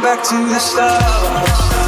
back to the stars.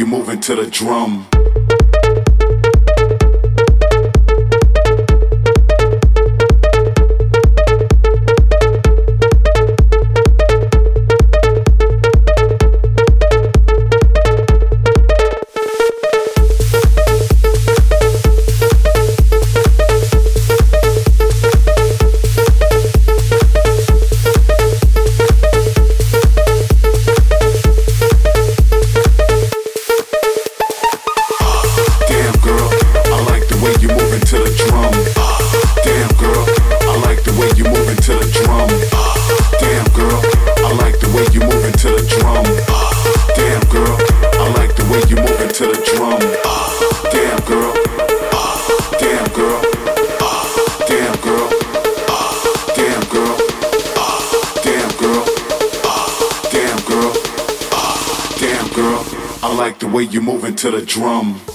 You move into the drum. To the drum.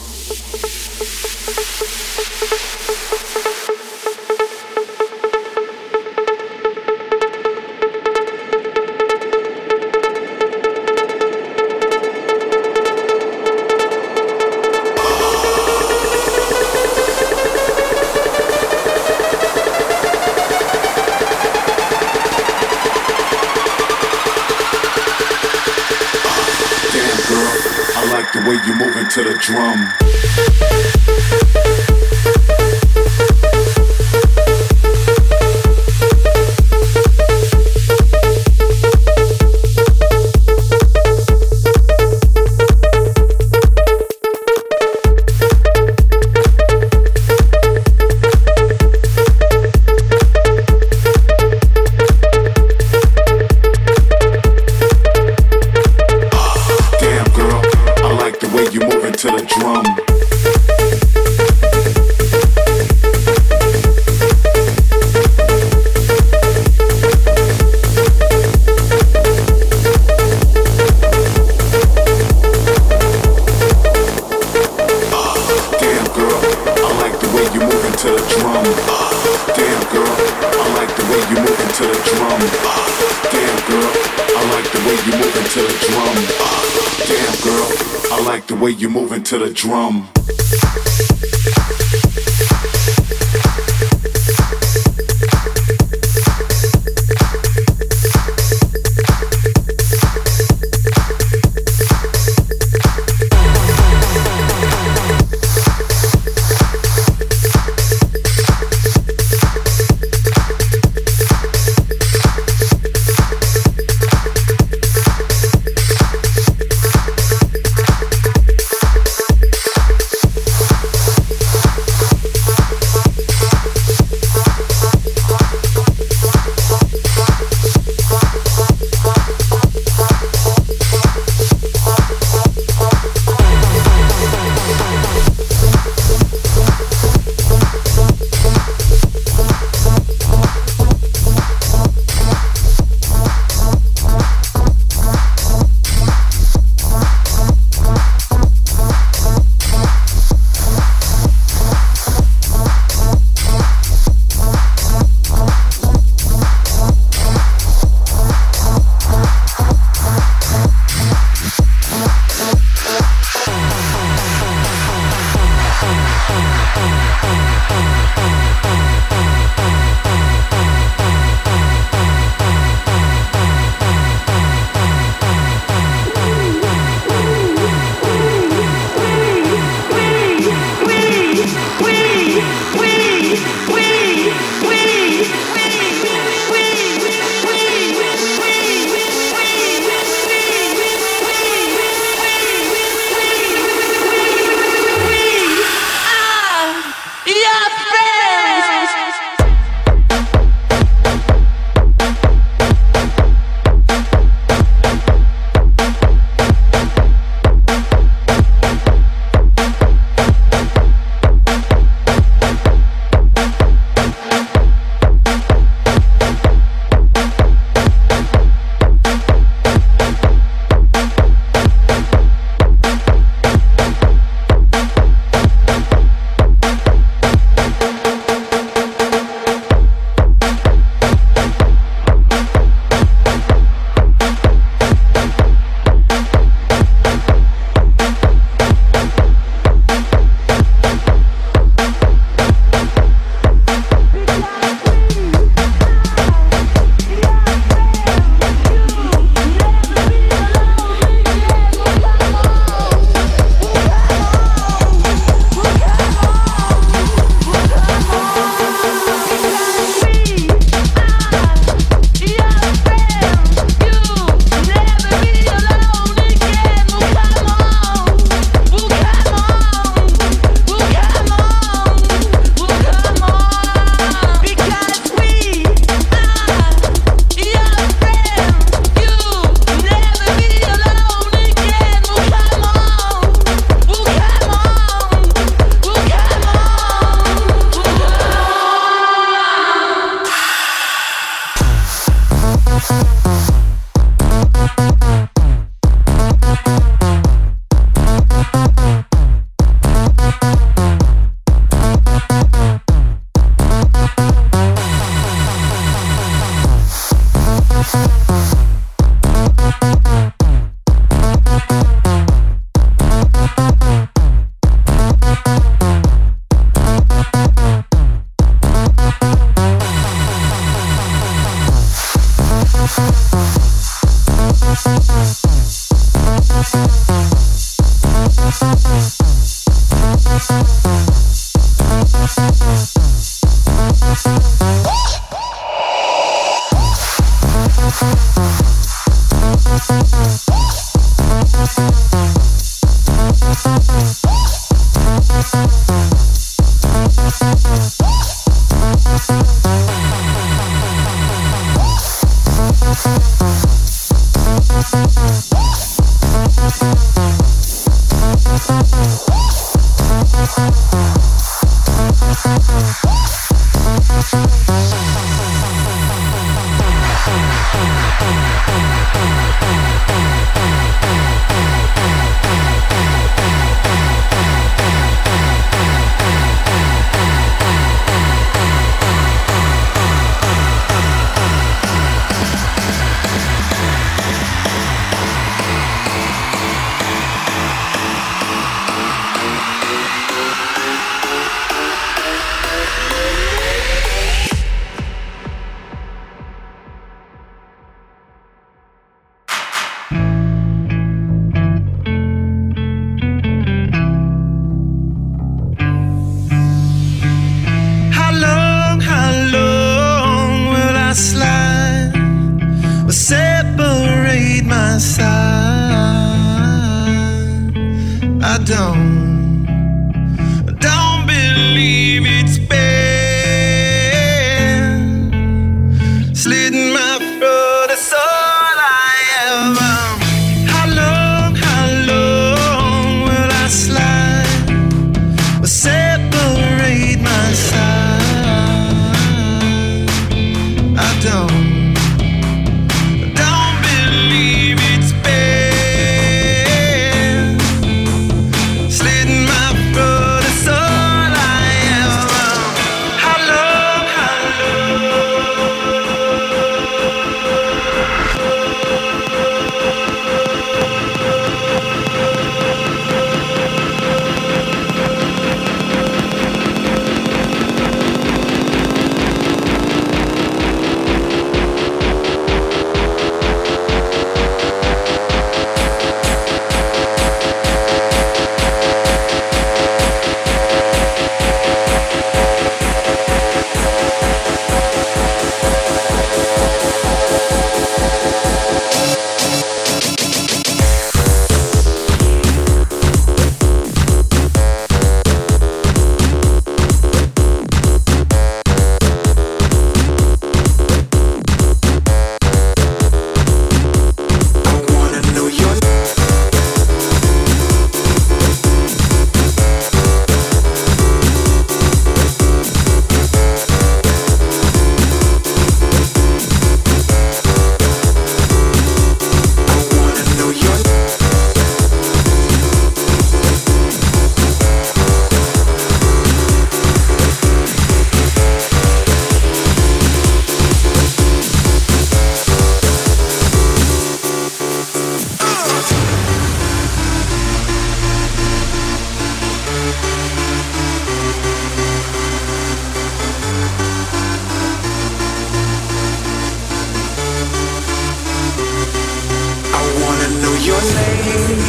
name.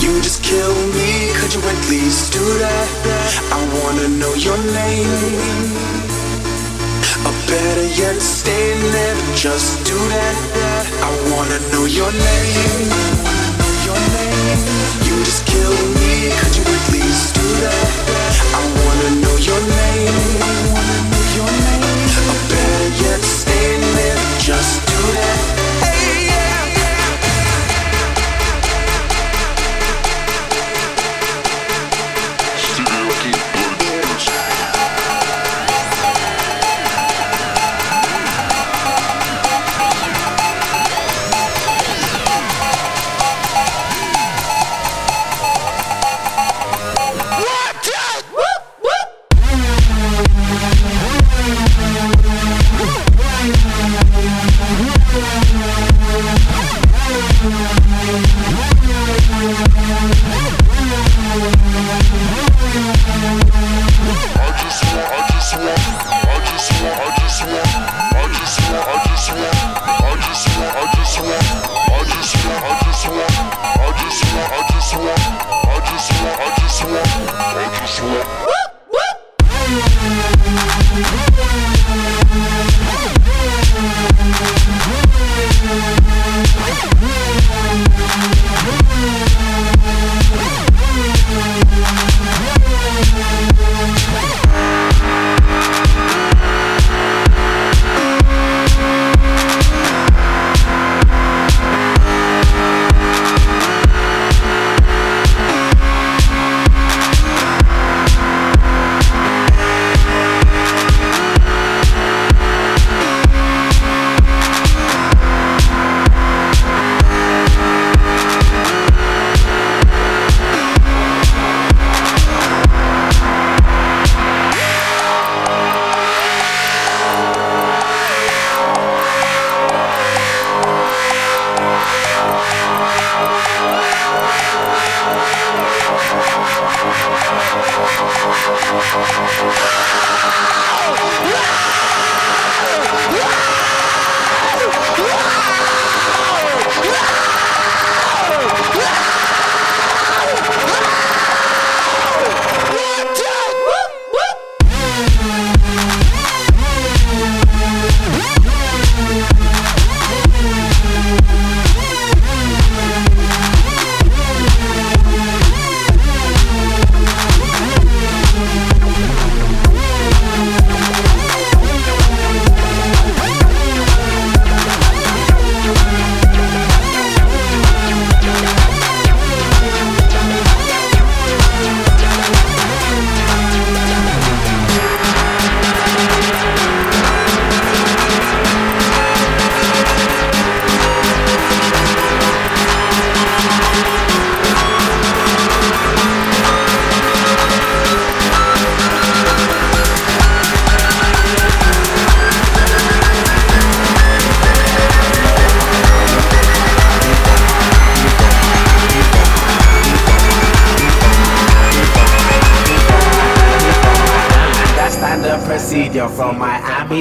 You just kill you at least do that? I wanna know your name. Better yet, stay just do that. I wanna know your name. Your name. You just kill you at least do that? I wanna know your name. I wanna know your name. Better yet, stay just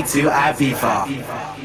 to Aviva.